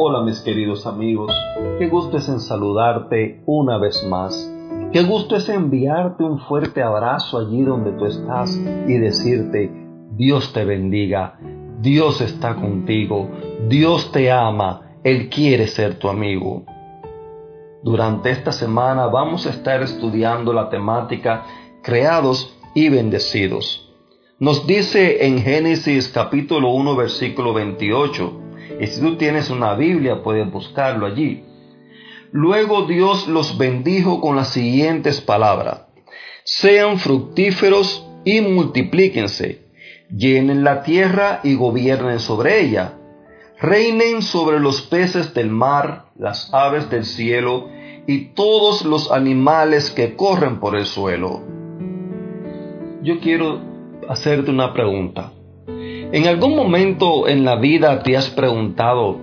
Hola mis queridos amigos, qué gusto es en saludarte una vez más. Qué gusto es enviarte un fuerte abrazo allí donde tú estás y decirte, Dios te bendiga, Dios está contigo, Dios te ama, Él quiere ser tu amigo. Durante esta semana vamos a estar estudiando la temática creados y bendecidos. Nos dice en Génesis capítulo 1 versículo 28, y si tú tienes una Biblia puedes buscarlo allí. Luego Dios los bendijo con las siguientes palabras. Sean fructíferos y multiplíquense, llenen la tierra y gobiernen sobre ella. Reinen sobre los peces del mar, las aves del cielo y todos los animales que corren por el suelo. Yo quiero hacerte una pregunta. ¿En algún momento en la vida te has preguntado,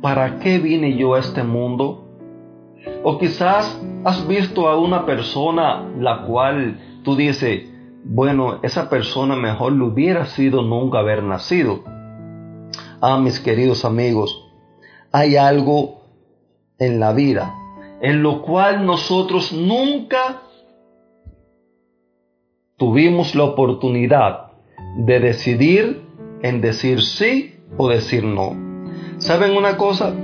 ¿para qué vine yo a este mundo? O quizás has visto a una persona la cual tú dices, bueno, esa persona mejor le hubiera sido nunca haber nacido. Ah, mis queridos amigos, hay algo en la vida en lo cual nosotros nunca tuvimos la oportunidad de decidir en decir sí o decir no. ¿Saben una cosa?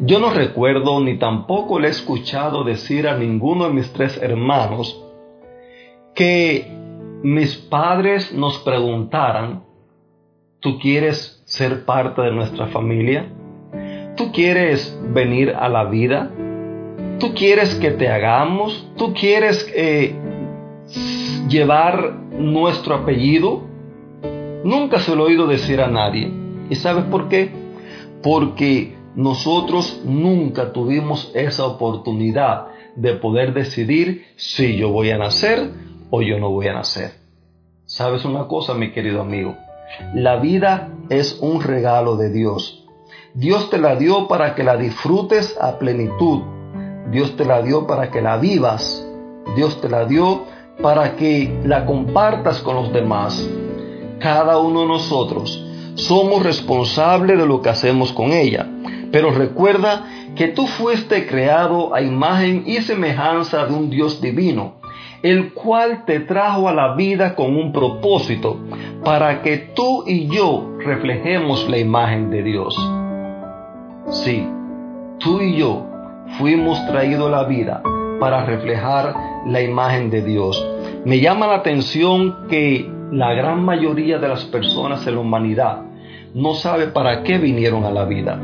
Yo no recuerdo ni tampoco le he escuchado decir a ninguno de mis tres hermanos que mis padres nos preguntaran, ¿tú quieres ser parte de nuestra familia? ¿Tú quieres venir a la vida? ¿Tú quieres que te hagamos? ¿Tú quieres eh, llevar nuestro apellido? Nunca se lo he oído decir a nadie. ¿Y sabes por qué? Porque nosotros nunca tuvimos esa oportunidad de poder decidir si yo voy a nacer o yo no voy a nacer. ¿Sabes una cosa, mi querido amigo? La vida es un regalo de Dios. Dios te la dio para que la disfrutes a plenitud. Dios te la dio para que la vivas. Dios te la dio para que la compartas con los demás cada uno de nosotros somos responsables de lo que hacemos con ella. Pero recuerda que tú fuiste creado a imagen y semejanza de un Dios divino, el cual te trajo a la vida con un propósito, para que tú y yo reflejemos la imagen de Dios. Sí, tú y yo fuimos traídos a la vida para reflejar la imagen de Dios. Me llama la atención que la gran mayoría de las personas en la humanidad no sabe para qué vinieron a la vida.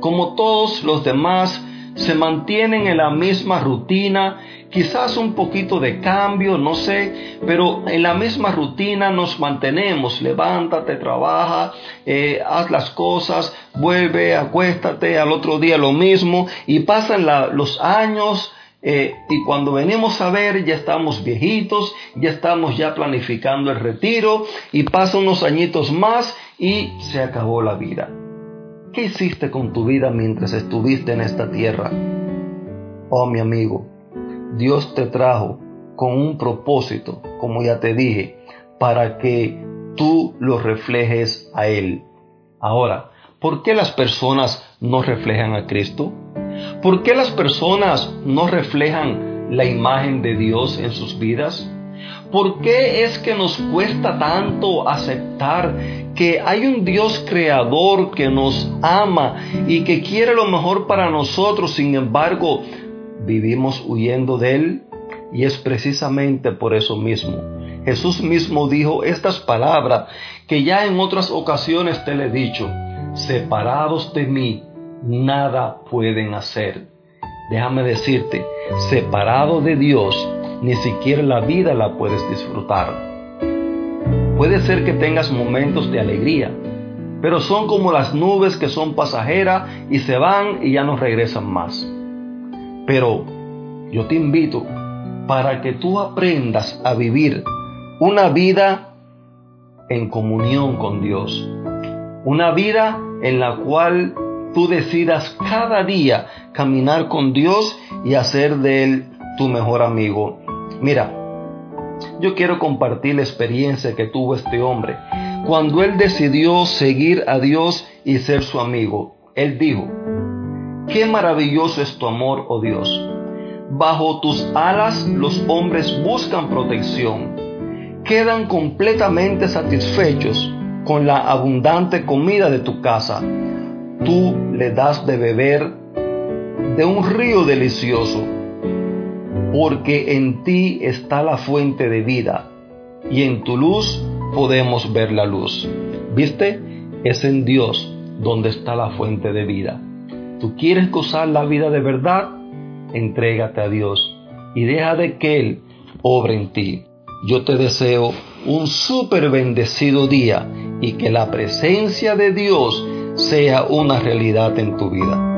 Como todos los demás, se mantienen en la misma rutina, quizás un poquito de cambio, no sé, pero en la misma rutina nos mantenemos. Levántate, trabaja, eh, haz las cosas, vuelve, acuéstate, al otro día lo mismo, y pasan los años, eh, y cuando venimos a ver ya estamos viejitos, ya estamos ya planificando el retiro y pasan unos añitos más y se acabó la vida. ¿Qué hiciste con tu vida mientras estuviste en esta tierra? Oh mi amigo, Dios te trajo con un propósito, como ya te dije, para que tú lo reflejes a Él. Ahora, ¿por qué las personas no reflejan a Cristo? ¿Por qué las personas no reflejan la imagen de Dios en sus vidas? ¿Por qué es que nos cuesta tanto aceptar que hay un Dios creador que nos ama y que quiere lo mejor para nosotros? Sin embargo, vivimos huyendo de Él y es precisamente por eso mismo. Jesús mismo dijo estas palabras que ya en otras ocasiones te le he dicho, separados de mí, nada pueden hacer. Déjame decirte, separado de Dios, ni siquiera la vida la puedes disfrutar. Puede ser que tengas momentos de alegría, pero son como las nubes que son pasajeras y se van y ya no regresan más. Pero yo te invito para que tú aprendas a vivir una vida en comunión con Dios, una vida en la cual tú decidas cada día caminar con Dios y hacer de Él tu mejor amigo. Mira, yo quiero compartir la experiencia que tuvo este hombre cuando él decidió seguir a Dios y ser su amigo. Él dijo, Qué maravilloso es tu amor, oh Dios. Bajo tus alas los hombres buscan protección. Quedan completamente satisfechos con la abundante comida de tu casa. Tú le das de beber de un río delicioso, porque en ti está la fuente de vida y en tu luz podemos ver la luz. ¿Viste? Es en Dios donde está la fuente de vida. ¿Tú quieres gozar la vida de verdad? Entrégate a Dios y deja de que Él obre en ti. Yo te deseo un súper bendecido día y que la presencia de Dios sea una realidad en tu vida.